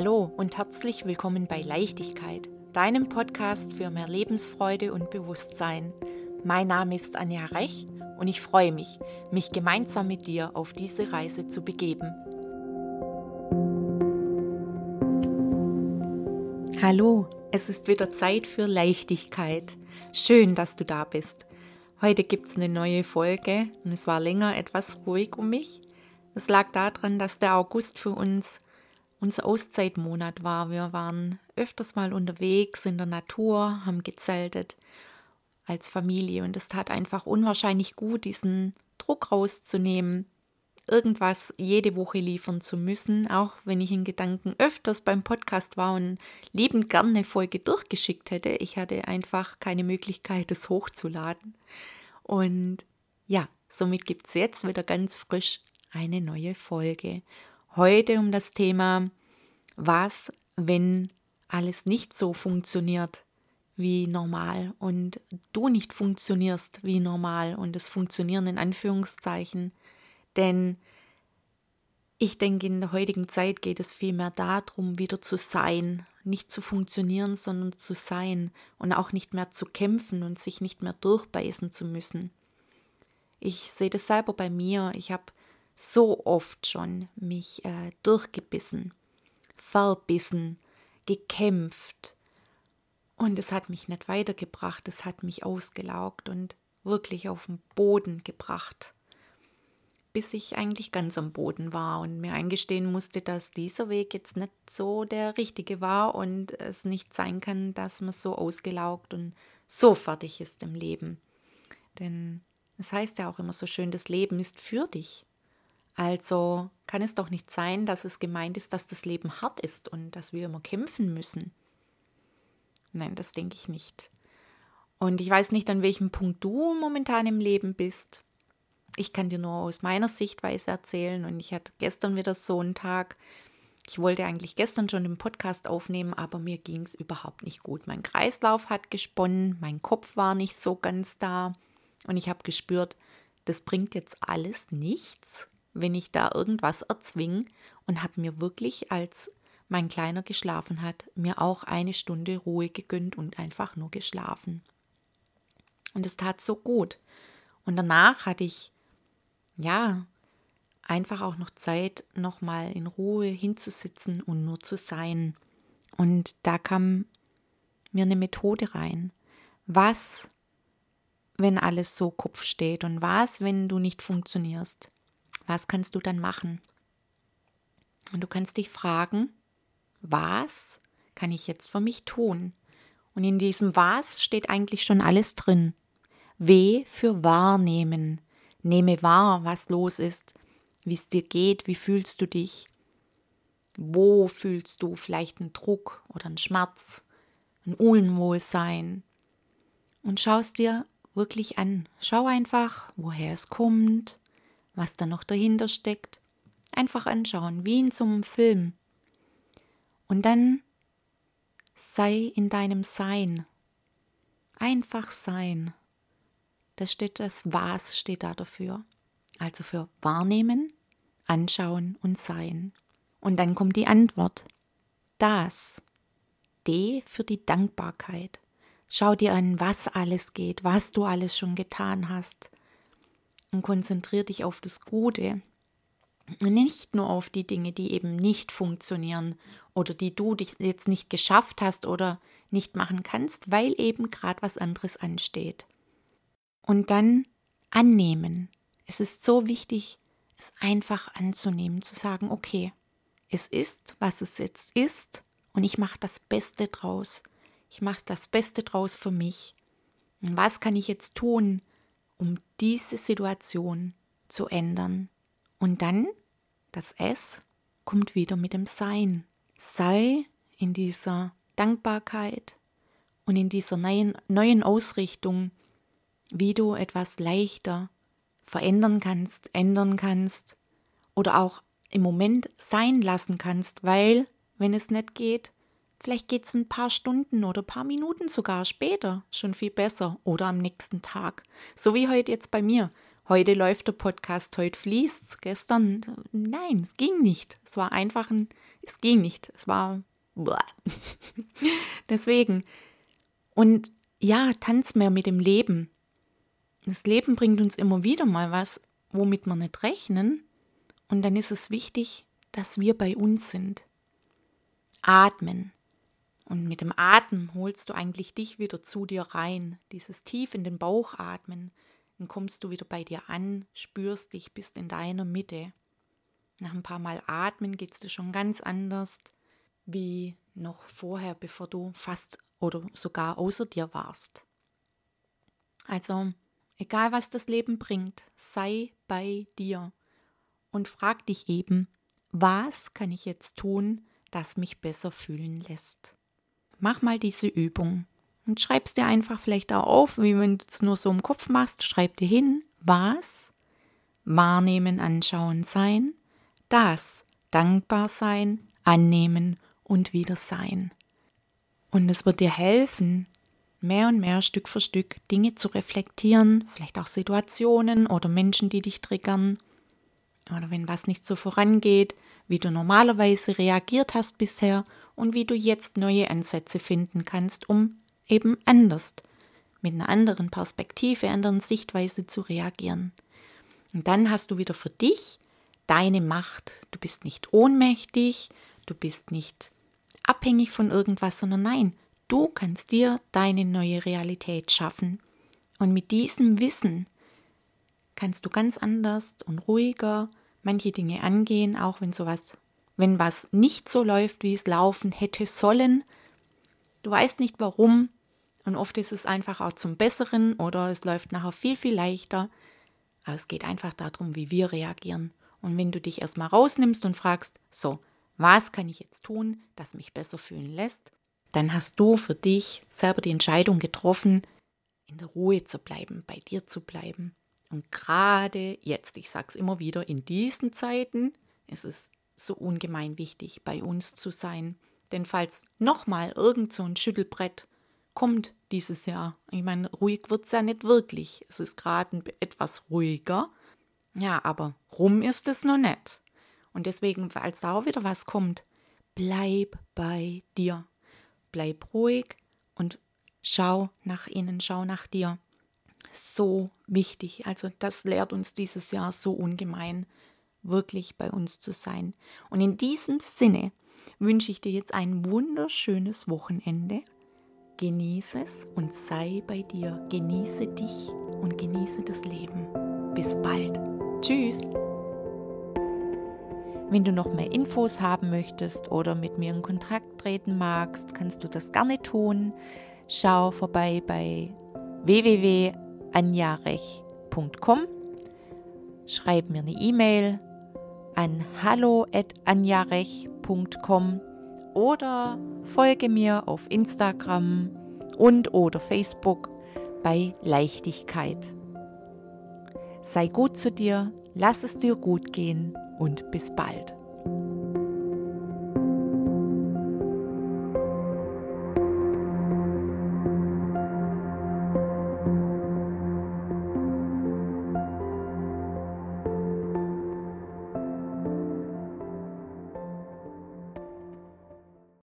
Hallo und herzlich willkommen bei Leichtigkeit, deinem Podcast für mehr Lebensfreude und Bewusstsein. Mein Name ist Anja Rech und ich freue mich, mich gemeinsam mit dir auf diese Reise zu begeben. Hallo, es ist wieder Zeit für Leichtigkeit. Schön, dass du da bist. Heute gibt es eine neue Folge und es war länger etwas ruhig um mich. Es lag daran, dass der August für uns unser Auszeitmonat war. Wir waren öfters mal unterwegs in der Natur, haben gezeltet als Familie und es tat einfach unwahrscheinlich gut, diesen Druck rauszunehmen, irgendwas jede Woche liefern zu müssen, auch wenn ich in Gedanken öfters beim Podcast war und liebend gerne eine Folge durchgeschickt hätte. Ich hatte einfach keine Möglichkeit, es hochzuladen. Und ja, somit gibt es jetzt wieder ganz frisch eine neue Folge. Heute um das Thema, was, wenn alles nicht so funktioniert wie normal und du nicht funktionierst wie normal und es funktionieren in Anführungszeichen. Denn ich denke, in der heutigen Zeit geht es vielmehr darum, wieder zu sein, nicht zu funktionieren, sondern zu sein und auch nicht mehr zu kämpfen und sich nicht mehr durchbeißen zu müssen. Ich sehe das selber bei mir. Ich habe so oft schon mich äh, durchgebissen, verbissen, gekämpft. Und es hat mich nicht weitergebracht, es hat mich ausgelaugt und wirklich auf den Boden gebracht, bis ich eigentlich ganz am Boden war und mir eingestehen musste, dass dieser Weg jetzt nicht so der richtige war und es nicht sein kann, dass man so ausgelaugt und so fertig ist im Leben. Denn es heißt ja auch immer so schön, das Leben ist für dich. Also kann es doch nicht sein, dass es gemeint ist, dass das Leben hart ist und dass wir immer kämpfen müssen. Nein, das denke ich nicht. Und ich weiß nicht, an welchem Punkt du momentan im Leben bist. Ich kann dir nur aus meiner Sichtweise erzählen und ich hatte gestern wieder so einen Tag. Ich wollte eigentlich gestern schon den Podcast aufnehmen, aber mir ging es überhaupt nicht gut. Mein Kreislauf hat gesponnen, mein Kopf war nicht so ganz da und ich habe gespürt, das bringt jetzt alles nichts wenn ich da irgendwas erzwinge und habe mir wirklich, als mein Kleiner geschlafen hat, mir auch eine Stunde Ruhe gegönnt und einfach nur geschlafen. Und es tat so gut. Und danach hatte ich, ja, einfach auch noch Zeit, nochmal in Ruhe hinzusitzen und nur zu sein. Und da kam mir eine Methode rein. Was, wenn alles so Kopf steht und was, wenn du nicht funktionierst? Was kannst du dann machen? Und du kannst dich fragen, was kann ich jetzt für mich tun? Und in diesem was steht eigentlich schon alles drin. W für wahrnehmen. Nehme wahr, was los ist, wie es dir geht, wie fühlst du dich. Wo fühlst du vielleicht einen Druck oder einen Schmerz, ein Unwohlsein? Und schau es dir wirklich an. Schau einfach, woher es kommt, was da noch dahinter steckt. Einfach anschauen, wie in so einem Film. Und dann sei in deinem Sein. Einfach sein. Das steht das Was steht da dafür. Also für wahrnehmen, anschauen und sein. Und dann kommt die Antwort. Das. D für die Dankbarkeit. Schau dir an, was alles geht, was du alles schon getan hast und konzentriere dich auf das Gute. Nicht nur auf die Dinge, die eben nicht funktionieren oder die du dich jetzt nicht geschafft hast oder nicht machen kannst, weil eben gerade was anderes ansteht. Und dann annehmen. Es ist so wichtig, es einfach anzunehmen, zu sagen, okay, es ist, was es jetzt ist und ich mache das Beste draus. Ich mache das Beste draus für mich. Und was kann ich jetzt tun, um diese Situation zu ändern. Und dann, das S kommt wieder mit dem Sein. Sei in dieser Dankbarkeit und in dieser neuen, neuen Ausrichtung, wie du etwas leichter verändern kannst, ändern kannst oder auch im Moment sein lassen kannst, weil, wenn es nicht geht, Vielleicht geht es ein paar Stunden oder ein paar Minuten sogar später schon viel besser oder am nächsten Tag. So wie heute jetzt bei mir. Heute läuft der Podcast, heute fließt es. Gestern, nein, es ging nicht. Es war einfach ein, es ging nicht. Es war. Deswegen. Und ja, tanz mehr mit dem Leben. Das Leben bringt uns immer wieder mal was, womit wir nicht rechnen. Und dann ist es wichtig, dass wir bei uns sind. Atmen. Und mit dem Atmen holst du eigentlich dich wieder zu dir rein. Dieses tief in den Bauch atmen. Dann kommst du wieder bei dir an, spürst dich, bist in deiner Mitte. Nach ein paar Mal atmen geht es dir schon ganz anders wie noch vorher, bevor du fast oder sogar außer dir warst. Also, egal was das Leben bringt, sei bei dir und frag dich eben, was kann ich jetzt tun, das mich besser fühlen lässt. Mach mal diese Übung und schreib's dir einfach vielleicht auch auf, wie wenn du es nur so im Kopf machst, schreib dir hin, was, wahrnehmen, anschauen, sein, das, dankbar sein, annehmen und wieder sein. Und es wird dir helfen, mehr und mehr Stück für Stück Dinge zu reflektieren, vielleicht auch Situationen oder Menschen, die dich triggern. Oder wenn was nicht so vorangeht, wie du normalerweise reagiert hast bisher und wie du jetzt neue Ansätze finden kannst, um eben anders, mit einer anderen Perspektive, anderen Sichtweise zu reagieren. Und dann hast du wieder für dich deine Macht. Du bist nicht ohnmächtig, du bist nicht abhängig von irgendwas, sondern nein, du kannst dir deine neue Realität schaffen. Und mit diesem Wissen kannst du ganz anders und ruhiger manche Dinge angehen, auch wenn sowas, wenn was nicht so läuft, wie es laufen hätte sollen. Du weißt nicht warum und oft ist es einfach auch zum Besseren oder es läuft nachher viel, viel leichter. Aber es geht einfach darum, wie wir reagieren. Und wenn du dich erstmal rausnimmst und fragst, so, was kann ich jetzt tun, das mich besser fühlen lässt, dann hast du für dich selber die Entscheidung getroffen, in der Ruhe zu bleiben, bei dir zu bleiben. Und gerade jetzt, ich sage es immer wieder, in diesen Zeiten ist es so ungemein wichtig, bei uns zu sein. Denn falls nochmal irgend so ein Schüttelbrett kommt dieses Jahr, ich meine, ruhig wird es ja nicht wirklich. Es ist gerade etwas ruhiger. Ja, aber rum ist es noch nicht. Und deswegen, als da auch wieder was kommt, bleib bei dir. Bleib ruhig und schau nach innen, schau nach dir. So wichtig. Also das lehrt uns dieses Jahr so ungemein, wirklich bei uns zu sein. Und in diesem Sinne wünsche ich dir jetzt ein wunderschönes Wochenende. Genieße es und sei bei dir. Genieße dich und genieße das Leben. Bis bald. Tschüss. Wenn du noch mehr Infos haben möchtest oder mit mir in Kontakt treten magst, kannst du das gerne tun. Schau vorbei bei www.anjarech.com. Schreib mir eine E-Mail an hallo@anjarech.com oder folge mir auf Instagram und oder Facebook bei Leichtigkeit. Sei gut zu dir, lass es dir gut gehen und bis bald.